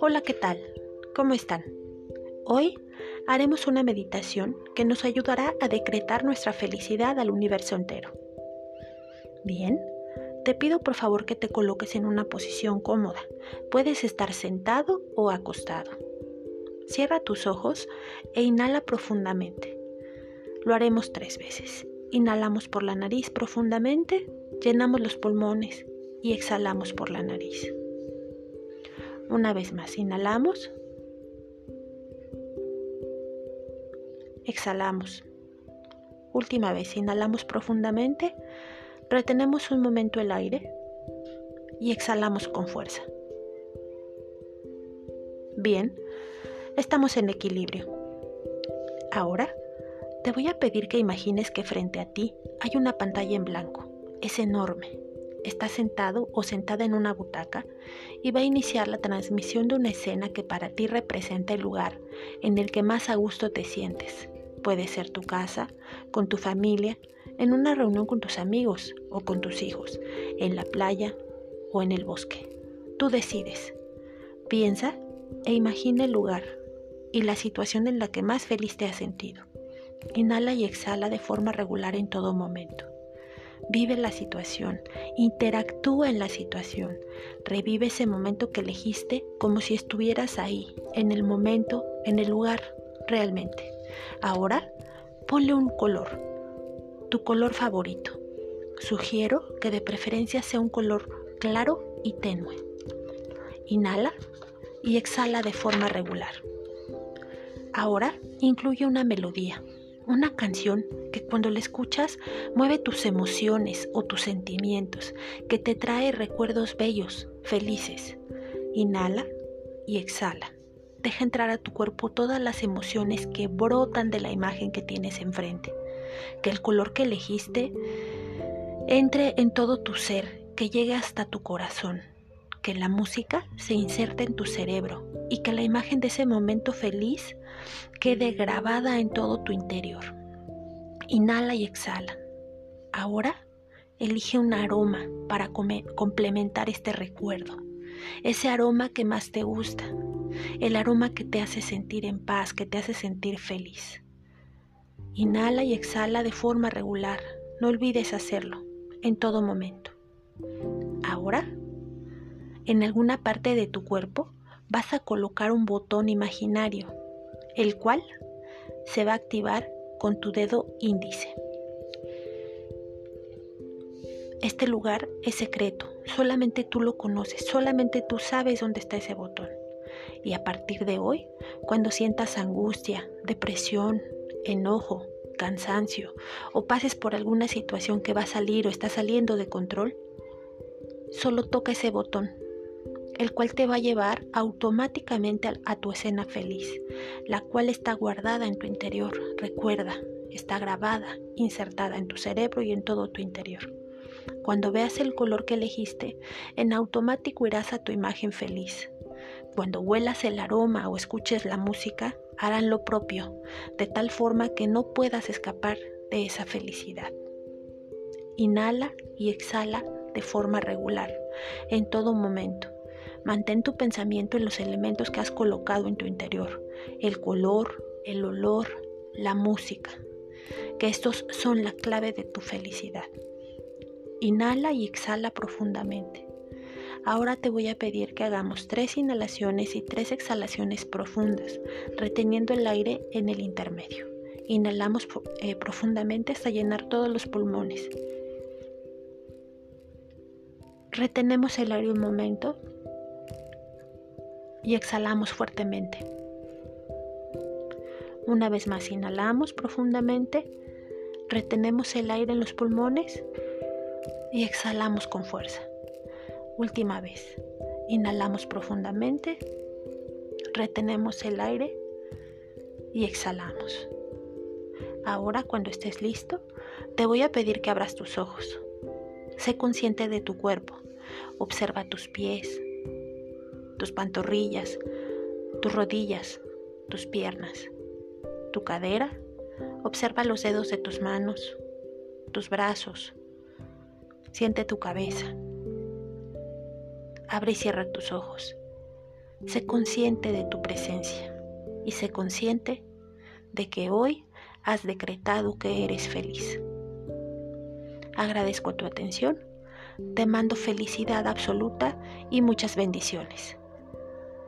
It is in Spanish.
Hola, ¿qué tal? ¿Cómo están? Hoy haremos una meditación que nos ayudará a decretar nuestra felicidad al universo entero. Bien, te pido por favor que te coloques en una posición cómoda. Puedes estar sentado o acostado. Cierra tus ojos e inhala profundamente. Lo haremos tres veces. Inhalamos por la nariz profundamente, llenamos los pulmones y exhalamos por la nariz. Una vez más, inhalamos. Exhalamos. Última vez, inhalamos profundamente, retenemos un momento el aire y exhalamos con fuerza. Bien, estamos en equilibrio. Ahora te voy a pedir que imagines que frente a ti hay una pantalla en blanco. Es enorme está sentado o sentada en una butaca y va a iniciar la transmisión de una escena que para ti representa el lugar en el que más a gusto te sientes. Puede ser tu casa, con tu familia, en una reunión con tus amigos o con tus hijos, en la playa o en el bosque. Tú decides. Piensa e imagina el lugar y la situación en la que más feliz te has sentido. Inhala y exhala de forma regular en todo momento. Vive la situación, interactúa en la situación, revive ese momento que elegiste como si estuvieras ahí, en el momento, en el lugar, realmente. Ahora, ponle un color, tu color favorito. Sugiero que de preferencia sea un color claro y tenue. Inhala y exhala de forma regular. Ahora incluye una melodía una canción que cuando la escuchas mueve tus emociones o tus sentimientos, que te trae recuerdos bellos, felices. Inhala y exhala. Deja entrar a tu cuerpo todas las emociones que brotan de la imagen que tienes enfrente. Que el color que elegiste entre en todo tu ser, que llegue hasta tu corazón. Que la música se inserte en tu cerebro y que la imagen de ese momento feliz quede grabada en todo tu interior. Inhala y exhala. Ahora elige un aroma para complementar este recuerdo. Ese aroma que más te gusta. El aroma que te hace sentir en paz, que te hace sentir feliz. Inhala y exhala de forma regular. No olvides hacerlo en todo momento. Ahora, en alguna parte de tu cuerpo, vas a colocar un botón imaginario el cual se va a activar con tu dedo índice. Este lugar es secreto, solamente tú lo conoces, solamente tú sabes dónde está ese botón. Y a partir de hoy, cuando sientas angustia, depresión, enojo, cansancio o pases por alguna situación que va a salir o está saliendo de control, solo toca ese botón el cual te va a llevar automáticamente a, tu escena feliz, la cual está guardada en tu interior. Recuerda, está grabada, insertada en tu cerebro y en todo tu interior. Cuando veas el color que elegiste, en automático irás a tu imagen feliz. Cuando huelas el aroma o escuches la música, harán lo propio, de tal forma que no puedas escapar de esa felicidad. Inhala y exhala de forma regular, en todo momento. Mantén tu pensamiento en los elementos que has colocado en tu interior, el color, el olor, la música, que estos son la clave de tu felicidad. Inhala y exhala profundamente. Ahora te voy a pedir que hagamos tres inhalaciones y tres exhalaciones profundas, reteniendo el aire en el intermedio. Inhalamos eh, profundamente hasta llenar todos los pulmones. Retenemos el aire un momento y exhalamos fuertemente. Una vez más, inhalamos profundamente, retenemos el aire en los pulmones y exhalamos con fuerza. Última vez, inhalamos profundamente, retenemos el aire y exhalamos. Ahora, cuando estés listo, te voy a pedir que abras tus ojos. Sé consciente de tu cuerpo. Observa tus pies, tus pantorrillas, tus rodillas, tus piernas, tu cadera. Observa los dedos de tus manos, tus brazos. Siente tu cabeza. Abre y cierra tus ojos. Sé consciente de tu presencia y sé consciente de que hoy has decretado que eres feliz. Agradezco tu atención, te mando felicidad absoluta y muchas bendiciones.